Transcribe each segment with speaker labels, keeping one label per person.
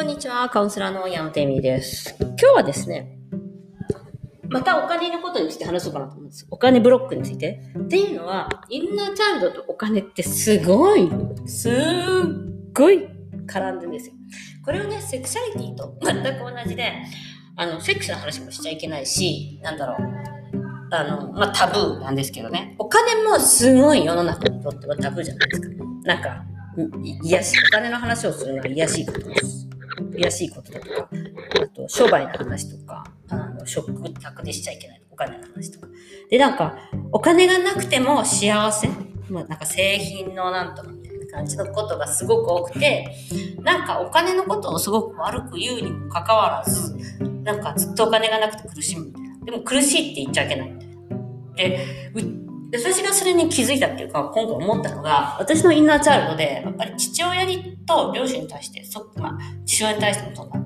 Speaker 1: こんにちは、カウンセラーの山手美です。今日はですね、またお金のことについて話そうかなと思うんです。お金ブロックについて。っていうのは、インナーチャイルドとお金ってすごい、すっごい絡んでるんですよ。これをね、セクシャリティと全く同じで、あの、セックスの話もしちゃいけないし、なんだろう。あの、まあ、タブーなんですけどね。お金もすごい世の中にとってはタブーじゃないですか。なんか、癒し、お金の話をするのは癒やしいことです。悔しいことだとか、あと商売の話とか、あの、食卓でしちゃいけないお金の話とか。で、なんか、お金がなくても幸せまあ、なんか製品のなんとかみたいな感じのことがすごく多くて、なんかお金のことをすごく悪く言うにもかかわらず、なんかずっとお金がなくて苦しむみたいな。でも苦しいって言っちゃいけないみたいな。で、で私がそれに気づいたっていうか、今回思ったのが、私のインナーチャイルドで、やっぱり父親にと両親に対して、そっ、まあ、父親に対してもそうだ。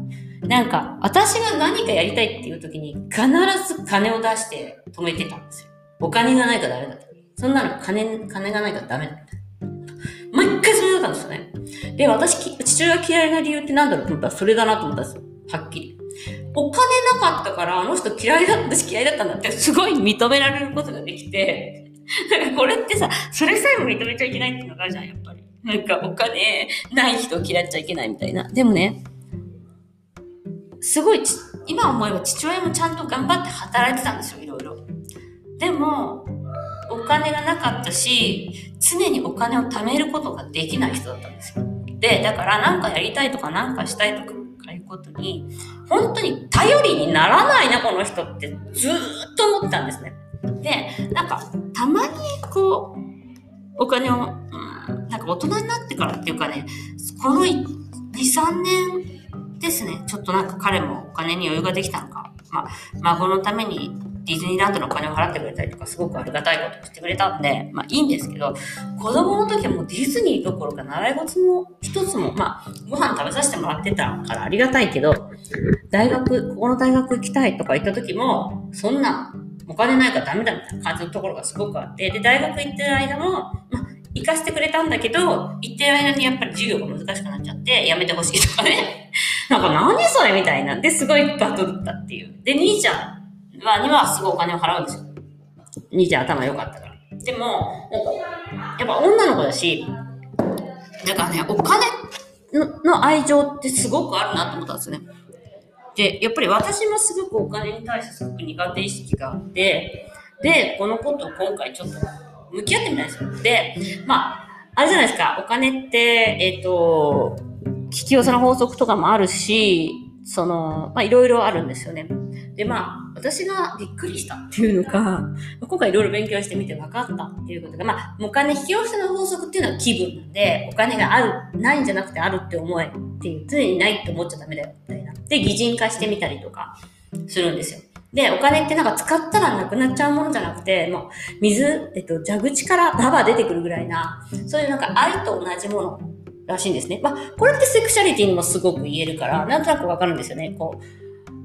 Speaker 1: なんか、私が何かやりたいっていう時に、必ず金を出して止めてたんですよ。お金がないからダメだと。そんなの金、金がないかダメだみたいな。毎回それだったんですよね。で、私、父親嫌いな理由って何だろうと思ったら、それだなと思ったんですよ。はっきり。お金なかったから、あの人嫌いだった、私嫌いだったんだって、すごい認められることができて、だかこれってさ、それさえも認めちゃいけないってのがあるじゃん、やっぱり。なんかお金ない人を嫌っちゃいけないみたいな。でもね、すごい今思えば父親もちゃんと頑張って働いてたんですよ、いろいろ。でも、お金がなかったし、常にお金を貯めることができない人だったんですよ。で、だからなんかやりたいとかなんかしたいとかいうことに、本当に頼りにならないな、この人ってずーっと思ってたんですね。で、たまにこう、お金を、うん、なんか大人になってからっていうかね、この2、3年ですね、ちょっとなんか彼もお金に余裕ができたのか、まあ、孫のためにディズニーランドのお金を払ってくれたりとか、すごくありがたいことをしてくれたんで、まあいいんですけど、子供の時はもうディズニーどころか習い事も一つも、まあ、ご飯食べさせてもらってたからありがたいけど、大学、ここの大学行きたいとか言った時も、そんなお金ないからダメだみたいな感じのところがすごくあって、で、大学行ってる間も、まあ、行かせてくれたんだけど、行ってる間にやっぱり授業が難しくなっちゃって、やめてほしいとかね。なんか何それみたいな。で、すごいバトったっていう。で、兄ちゃんは、にはすごいお金を払うんですよ。兄ちゃん頭良かったから。でも、なんか、やっぱ女の子だし、だからね、お金の愛情ってすごくあるなと思ったんですよね。で、やっぱり私もすごくお金に対してすごく苦手意識があって、で、このことを今回ちょっと向き合ってみたんですよ。で、まあ、あれじゃないですか、お金って、えっ、ー、と、引き寄せの法則とかもあるし、その、まあ、いろいろあるんですよね。で、まあ、私がびっくりしたっていうのか、今回いろいろ勉強してみて分かったっていうことが、まあ、お金引き寄せの法則っていうのは気分なんで、お金がある、ないんじゃなくてあるって思えっていう、常にないって思っちゃダメだよ、みたいな。で、擬人化してみたりとかするんですよ。で、お金ってなんか使ったらなくなっちゃうものじゃなくて、もう水、えっと、蛇口からラバ出てくるぐらいな、そういうなんか愛と同じものらしいんですね。まあ、これってセクシャリティにもすごく言えるから、なんとなくわかるんですよね。こう、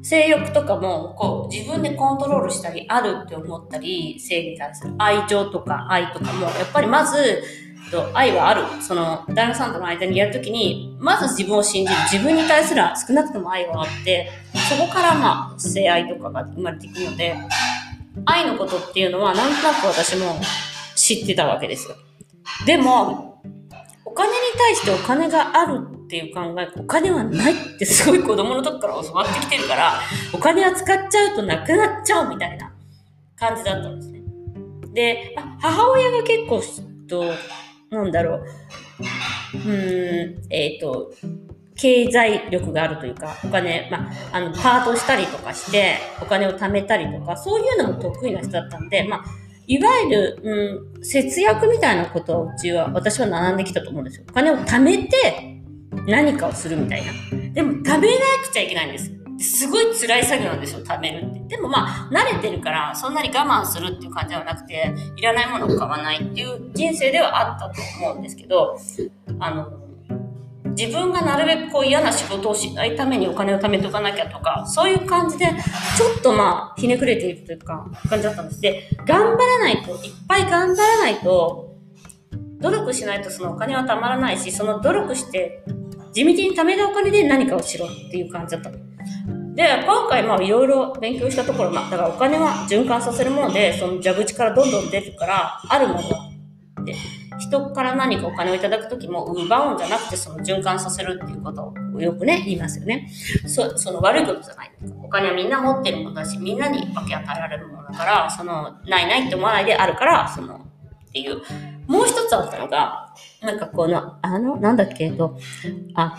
Speaker 1: 性欲とかも、こう、自分でコントロールしたり、あるって思ったり、性に対する愛情とか愛とかも、やっぱりまず、愛はある。その、旦那さんとの間にやるときに、まず自分を信じる。自分に対する少なくとも愛はあって、そこからまあ、性愛とかが生まれていくので、愛のことっていうのは、なんとなく私も知ってたわけですよ。でも、お金に対してお金があるっていう考え、お金はないってすごい子供の時から教わってきてるから、お金は使っちゃうとなくなっちゃうみたいな感じだったんですね。で、母親が結構、となんだろう、うん、えっ、ー、と、経済力があるというか、お金、まあ、あの、パートしたりとかして、お金を貯めたりとか、そういうのも得意な人だったんで、まあ、いわゆる、うん、節約みたいなことをうちは、私は学んできたと思うんですよ。お金を貯めて何かをするみたいな。でも、食べなくちゃいけないんです。すごい辛い作業なんですよ、食べるって。でもまあ、慣れてるから、そんなに我慢するっていう感じではなくて、いらないものを買わないっていう人生ではあったと思うんですけど、あの、自分がなるべくこう嫌な仕事をしないためにお金を貯めておかなきゃとか、そういう感じで、ちょっとまあ、ひねくれているというか、感じだったんです。で、頑張らないと、いっぱい頑張らないと、努力しないとそのお金は貯まらないし、その努力して地道に貯めたお金で何かをしろっていう感じだった。で、今回まあいろいろ勉強したところ、まあだからお金は循環させるもので、その蛇口からどんどん出るから、あるもので、人から何かお金をいただくときも奪うんじゃなくてその循環させるっていうことをよくね、言いますよね。そその悪いことじゃない。お金はみんな持ってるものだし、みんなに分け与えられるものだから、その、ないないって思わないであるから、その、っていう。もう一つあったのが、なんかこの、あの、なんだっけ、と、あ、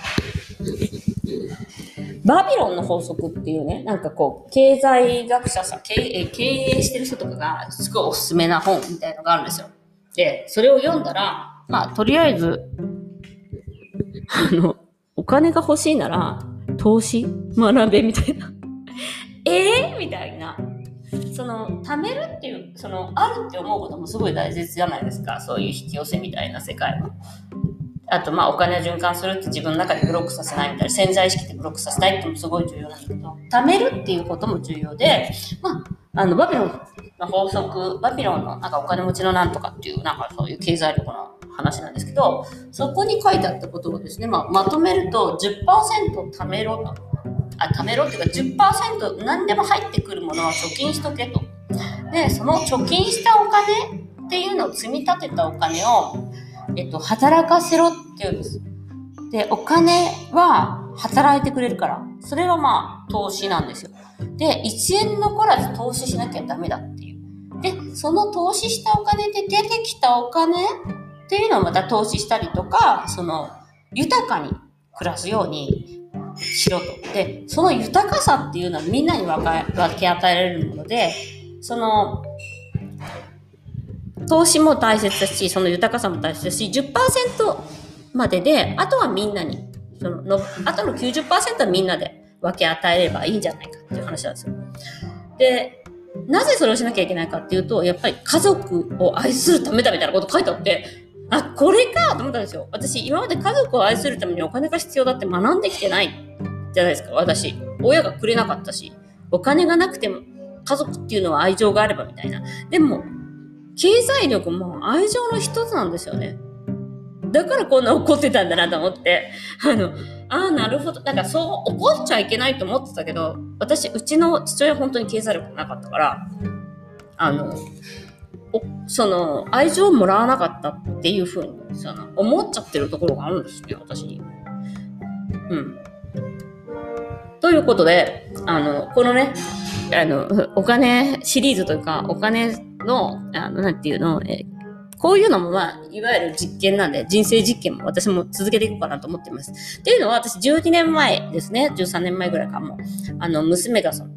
Speaker 1: バビロンの法則っていうね、なんかこう、経済学者さん、経営経営してる人とかが、すごいおすすめな本みたいのがあるんですよ。で、それを読んだら、まあ、とりあえず、あの、お金が欲しいなら、投資？学べみたいな。えー、みたいな。その、貯めるっていう、その、あるって思うこともすごい大切じゃないですか。そういう引き寄せみたいな世界は。あと、まあ、お金を循環するって自分の中でブロックさせないみたいな、潜在意識でブロックさせないってもすごい重要なんだけど、貯めるっていうことも重要で、まあ、あの、バビロンの法則、バビロンのなんかお金持ちのなんとかっていう、なんかそういう経済力の話なんですけど、そこに書いてあったことをですね、まあ、まとめると10%貯めろと。あ、貯めろっていうか10%何でも入ってくるものは貯金しとけと。で、その貯金したお金っていうのを積み立てたお金を、えっと、働かせろっていうんです。で、お金は働いてくれるから、それはまあ投資なんですよ。で、1円残らず投資しなきゃダメだっていう。で、その投資したお金で出てきたお金っていうのをまた投資したりとか、その、豊かに暮らすようにしろと。で、その豊かさっていうのはみんなに分け与えられるもので、その、投資も大切だし、その豊かさも大切だし、10%までで、あとはみんなに、そのの、あとの90%はみんなで分け与えればいいんじゃないかっていう話なんですよ。で、なぜそれをしなきゃいけないかっていうと、やっぱり家族を愛するためだみたいなこと書いてあって、あ、これかと思ったんですよ。私、今まで家族を愛するためにお金が必要だって学んできてないじゃないですか、私。親がくれなかったし、お金がなくても家族っていうのは愛情があればみたいな。でも、経済力も愛情の一つなんですよね。だからこんな怒ってたんだなと思って、あの、ああ、なるほど。なんかそう怒っちゃいけないと思ってたけど、私、うちの父親本当に経済力なかったから、あの、その、愛情をもらわなかったっていうふうに、その、思っちゃってるところがあるんですね、私に。うん。ということで、あの、このね、あの、お金シリーズというか、お金の、あの、なんていうの、えこういうのもまあ、いわゆる実験なんで、人生実験も私も続けていこうかなと思っています。っていうのは、私12年前ですね、13年前ぐらいかも、あの、娘がその、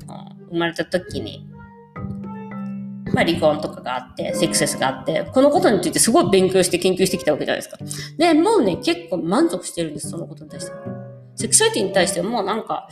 Speaker 1: 生まれた時に、まあ、離婚とかがあって、セクセスがあって、このことについてすごい勉強して研究してきたわけじゃないですか。で、もうね、結構満足してるんです、そのことに対して。セクシャリティに対してもなんか、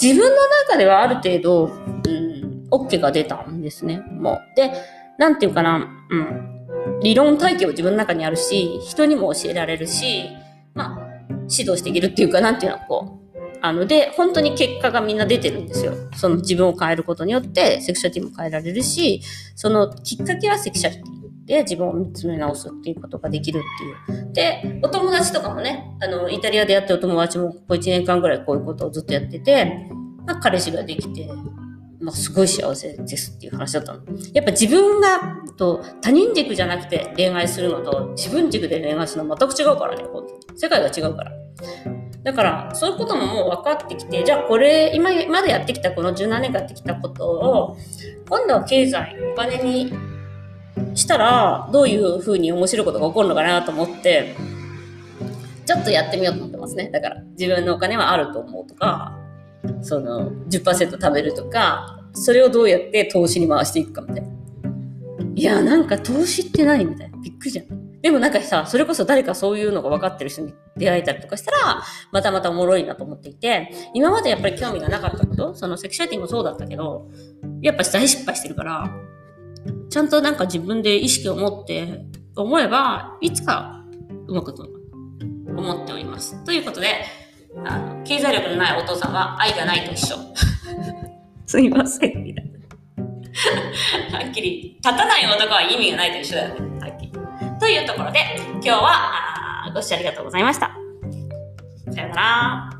Speaker 1: 自分の中ではある程度、うん、OK が出たんですね、もう。で、なんていうかな、うん。理論体系は自分の中にあるし、人にも教えられるし、まあ、指導していけるっていうか、なんていうの、こう、あの、で、本当に結果がみんな出てるんですよ。その自分を変えることによって、セクシャリティも変えられるし、そのきっかけはセクシャリティで自分を見つめ直すっていうことができるっていう。で、お友達とかもね、あの、イタリアでやってるお友達もここ1年間ぐらいこういうことをずっとやってて、まあ、彼氏ができて、まあ、すごい幸せですっていう話だったの。やっぱ自分が、と、他人軸じゃなくて恋愛するのと、自分軸で恋愛するのは全く違うからね、世界が違うから。だから、そういうことももう分かってきて、じゃあこれ、今までやってきたこの17年間やってきたことを、今度は経済、お金にしたら、どういうふうに面白いことが起こるのかなと思って、ちょっとやってみようと思ってますね。だから、自分のお金はあると思うとか、その10%食べるとか、それをどうやって投資に回していくかみたいな。いや、なんか投資って何みたいな。びっくりじゃん。でもなんかさ、それこそ誰かそういうのが分かってる人に出会えたりとかしたら、またまたおもろいなと思っていて、今までやっぱり興味がなかったこと、そのセクシャリティもそうだったけど、やっぱ大失敗してるから、ちゃんとなんか自分で意識を持って思えば、いつかうまくいくのか思っております。ということで、あの、経済力のないお父さんは愛がないと一緒。すいません。はっきり、立たない男は意味がないと一緒だよね。というところで、今日はご視聴ありがとうございました。さよなら。